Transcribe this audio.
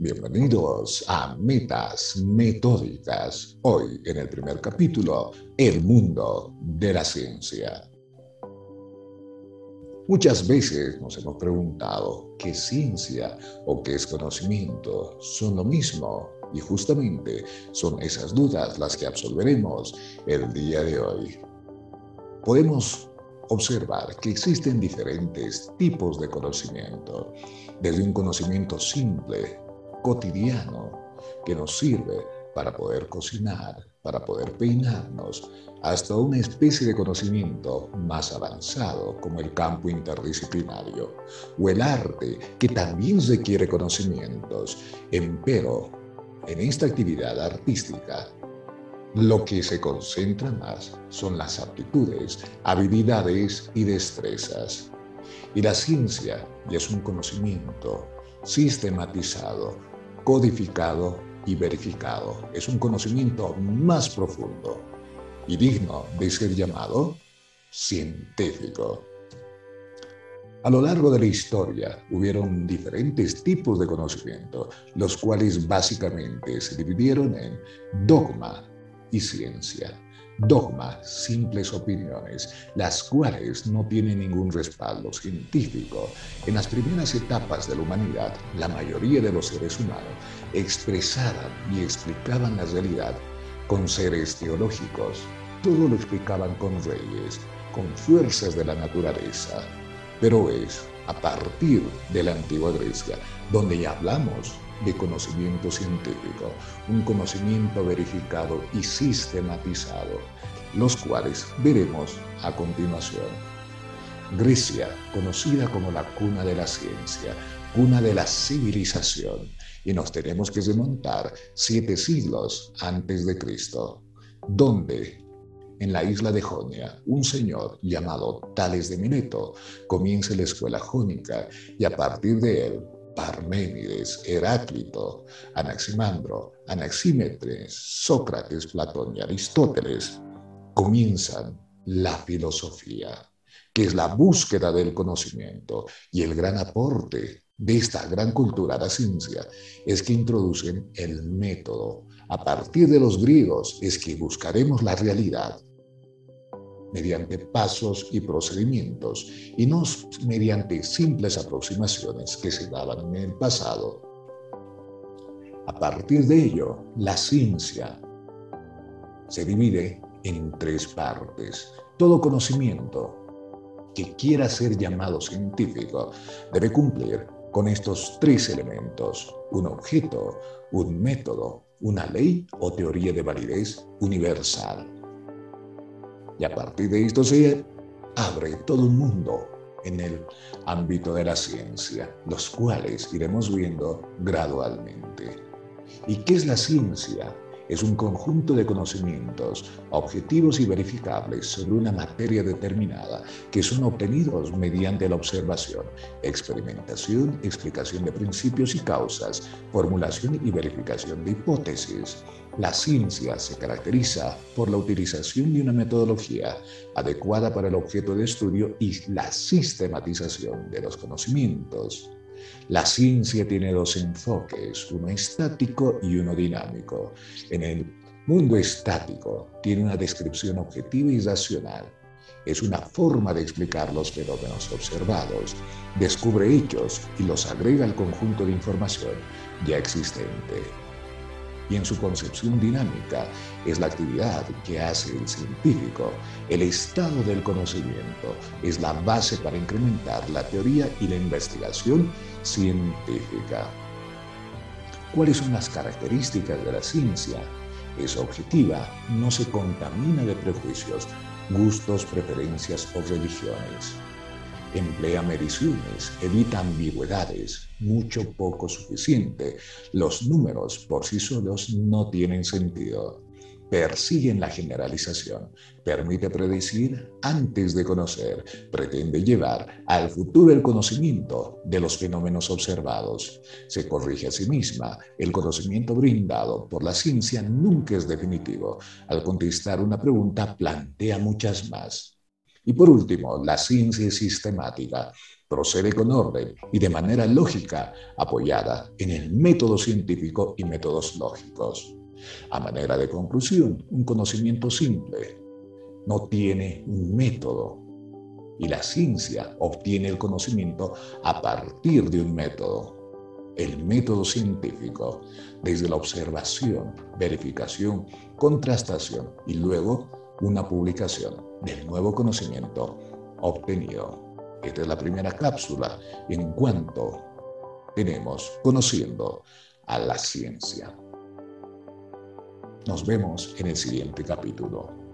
Bienvenidos a Metas Metódicas. Hoy en el primer capítulo, el mundo de la ciencia. Muchas veces nos hemos preguntado qué ciencia o qué es conocimiento son lo mismo y justamente son esas dudas las que absolveremos el día de hoy. Podemos observar que existen diferentes tipos de conocimiento, desde un conocimiento simple cotidiano que nos sirve para poder cocinar, para poder peinarnos, hasta una especie de conocimiento más avanzado como el campo interdisciplinario o el arte que también requiere conocimientos, empero en esta actividad artística lo que se concentra más son las aptitudes, habilidades y destrezas. Y la ciencia ya es un conocimiento sistematizado codificado y verificado. Es un conocimiento más profundo y digno de ser llamado científico. A lo largo de la historia hubieron diferentes tipos de conocimiento, los cuales básicamente se dividieron en dogma y ciencia. Dogma, simples opiniones, las cuales no tienen ningún respaldo científico. En las primeras etapas de la humanidad, la mayoría de los seres humanos expresaban y explicaban la realidad con seres teológicos. Todo lo explicaban con reyes, con fuerzas de la naturaleza. Pero es a partir de la antigua Grecia donde ya hablamos de conocimiento científico, un conocimiento verificado y sistematizado, los cuales veremos a continuación. Grecia, conocida como la cuna de la ciencia, cuna de la civilización, y nos tenemos que remontar siete siglos antes de Cristo, donde en la isla de Jonia, un señor llamado Tales de Mileto comienza la escuela jónica y a partir de él Parménides, Heráclito, Anaximandro, Anaxímetres, Sócrates, Platón y Aristóteles comienzan la filosofía, que es la búsqueda del conocimiento y el gran aporte de esta gran cultura a la ciencia es que introducen el método. A partir de los griegos es que buscaremos la realidad mediante pasos y procedimientos y no mediante simples aproximaciones que se daban en el pasado. A partir de ello, la ciencia se divide en tres partes. Todo conocimiento que quiera ser llamado científico debe cumplir con estos tres elementos, un objeto, un método, una ley o teoría de validez universal. Y a partir de esto se abre todo un mundo en el ámbito de la ciencia, los cuales iremos viendo gradualmente. ¿Y qué es la ciencia? Es un conjunto de conocimientos objetivos y verificables sobre una materia determinada que son obtenidos mediante la observación, experimentación, explicación de principios y causas, formulación y verificación de hipótesis. La ciencia se caracteriza por la utilización de una metodología adecuada para el objeto de estudio y la sistematización de los conocimientos. La ciencia tiene dos enfoques, uno estático y uno dinámico. En el mundo estático tiene una descripción objetiva y racional. Es una forma de explicar los fenómenos observados, descubre hechos y los agrega al conjunto de información ya existente y en su concepción dinámica es la actividad que hace el científico. El estado del conocimiento es la base para incrementar la teoría y la investigación científica. ¿Cuáles son las características de la ciencia? Es objetiva, no se contamina de prejuicios, gustos, preferencias o religiones emplea mediciones, evita ambigüedades, mucho poco suficiente. Los números por sí solos no tienen sentido. Persiguen la generalización, permite predecir antes de conocer, pretende llevar al futuro el conocimiento de los fenómenos observados. Se corrige a sí misma, el conocimiento brindado por la ciencia nunca es definitivo. Al contestar una pregunta plantea muchas más. Y por último, la ciencia sistemática procede con orden y de manera lógica apoyada en el método científico y métodos lógicos. A manera de conclusión, un conocimiento simple no tiene un método y la ciencia obtiene el conocimiento a partir de un método. El método científico, desde la observación, verificación, contrastación y luego una publicación del nuevo conocimiento obtenido. Esta es la primera cápsula en cuanto tenemos conociendo a la ciencia. Nos vemos en el siguiente capítulo.